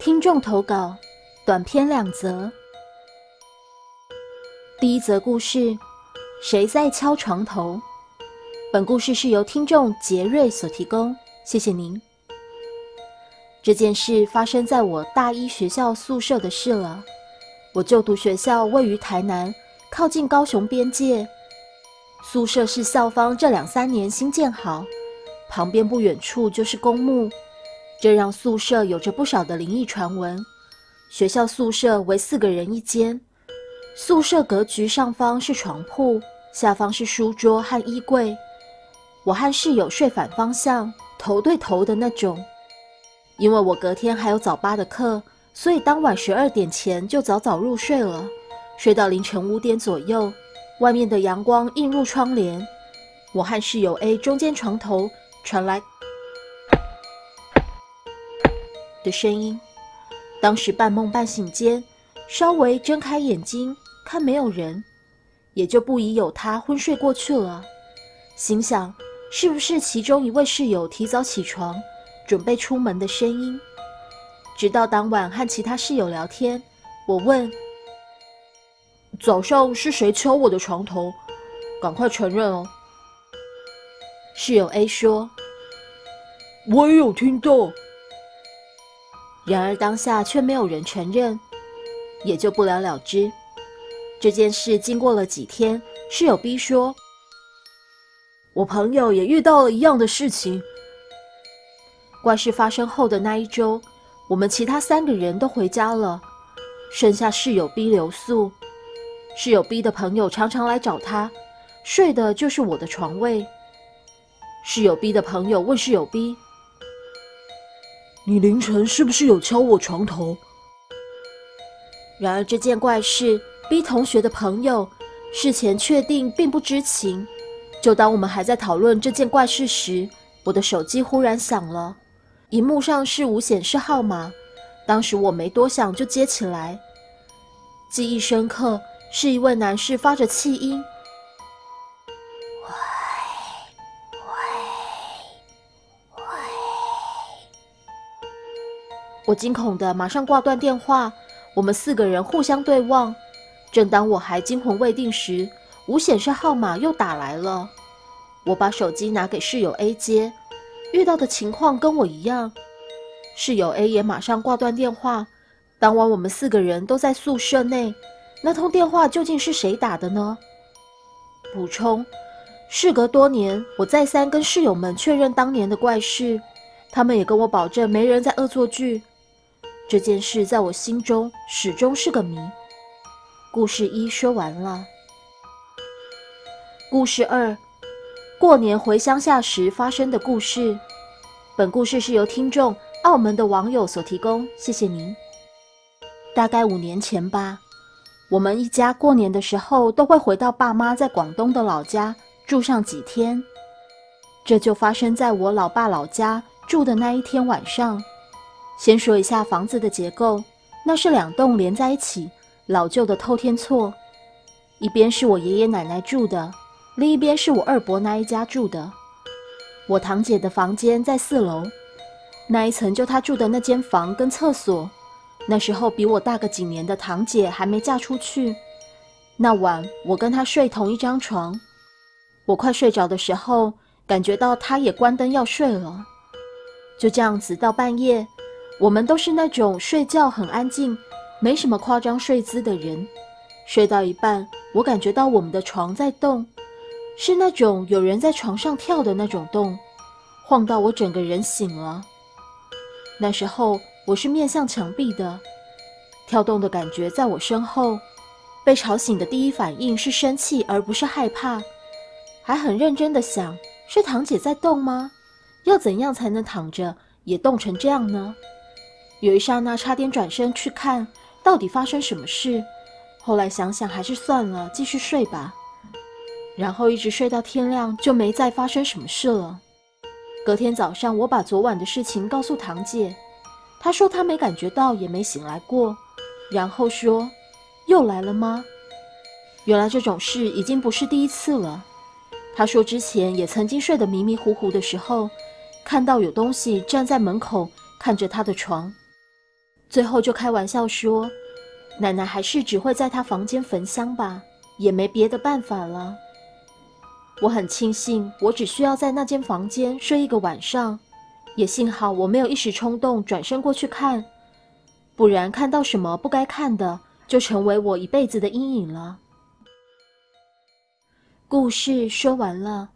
听众投稿，短篇两则。第一则故事：谁在敲床头？本故事是由听众杰瑞所提供，谢谢您。这件事发生在我大一学校宿舍的事了。我就读学校位于台南，靠近高雄边界。宿舍是校方这两三年新建好，旁边不远处就是公墓。这让宿舍有着不少的灵异传闻。学校宿舍为四个人一间，宿舍格局上方是床铺，下方是书桌和衣柜。我和室友睡反方向，头对头的那种。因为我隔天还有早八的课，所以当晚十二点前就早早入睡了，睡到凌晨五点左右。外面的阳光映入窗帘，我和室友 A 中间床头传来。的声音，当时半梦半醒间，稍微睁开眼睛看没有人，也就不疑有他昏睡过去了。心想是不是其中一位室友提早起床准备出门的声音？直到当晚和其他室友聊天，我问：“早上是谁敲我的床头？赶快承认哦！”室友 A 说：“我也有听到。”然而当下却没有人承认，也就不了了之。这件事经过了几天，室友 B 说：“我朋友也遇到了一样的事情。”怪事发生后的那一周，我们其他三个人都回家了，剩下室友 B 留宿。室友 B 的朋友常常来找他，睡的就是我的床位。室友 B 的朋友问室友 B。你凌晨是不是有敲我床头？然而这件怪事，B 同学的朋友事前确定并不知情。就当我们还在讨论这件怪事时，我的手机忽然响了，荧幕上是无显示号码。当时我没多想就接起来，记忆深刻，是一位男士发着气音。我惊恐的马上挂断电话，我们四个人互相对望。正当我还惊魂未定时，无显示号码又打来了。我把手机拿给室友 A 接，遇到的情况跟我一样。室友 A 也马上挂断电话。当晚我们四个人都在宿舍内，那通电话究竟是谁打的呢？补充：事隔多年，我再三跟室友们确认当年的怪事，他们也跟我保证没人在恶作剧。这件事在我心中始终是个谜。故事一说完了。故事二，过年回乡下时发生的故事。本故事是由听众澳门的网友所提供，谢谢您。大概五年前吧，我们一家过年的时候都会回到爸妈在广东的老家住上几天。这就发生在我老爸老家住的那一天晚上。先说一下房子的结构，那是两栋连在一起，老旧的透天厝，一边是我爷爷奶奶住的，另一边是我二伯那一家住的。我堂姐的房间在四楼，那一层就她住的那间房跟厕所。那时候比我大个几年的堂姐还没嫁出去。那晚我跟她睡同一张床，我快睡着的时候，感觉到她也关灯要睡了，就这样子到半夜。我们都是那种睡觉很安静、没什么夸张睡姿的人。睡到一半，我感觉到我们的床在动，是那种有人在床上跳的那种动，晃到我整个人醒了。那时候我是面向墙壁的，跳动的感觉在我身后。被吵醒的第一反应是生气，而不是害怕，还很认真的想：是堂姐在动吗？要怎样才能躺着也动成这样呢？有一刹那，差点转身去看到底发生什么事。后来想想，还是算了，继续睡吧。然后一直睡到天亮，就没再发生什么事了。隔天早上，我把昨晚的事情告诉堂姐，她说她没感觉到，也没醒来过。然后说：“又来了吗？”原来这种事已经不是第一次了。她说之前也曾经睡得迷迷糊糊的时候，看到有东西站在门口看着她的床。最后就开玩笑说：“奶奶还是只会在她房间焚香吧，也没别的办法了。”我很庆幸，我只需要在那间房间睡一个晚上，也幸好我没有一时冲动转身过去看，不然看到什么不该看的，就成为我一辈子的阴影了。故事说完了，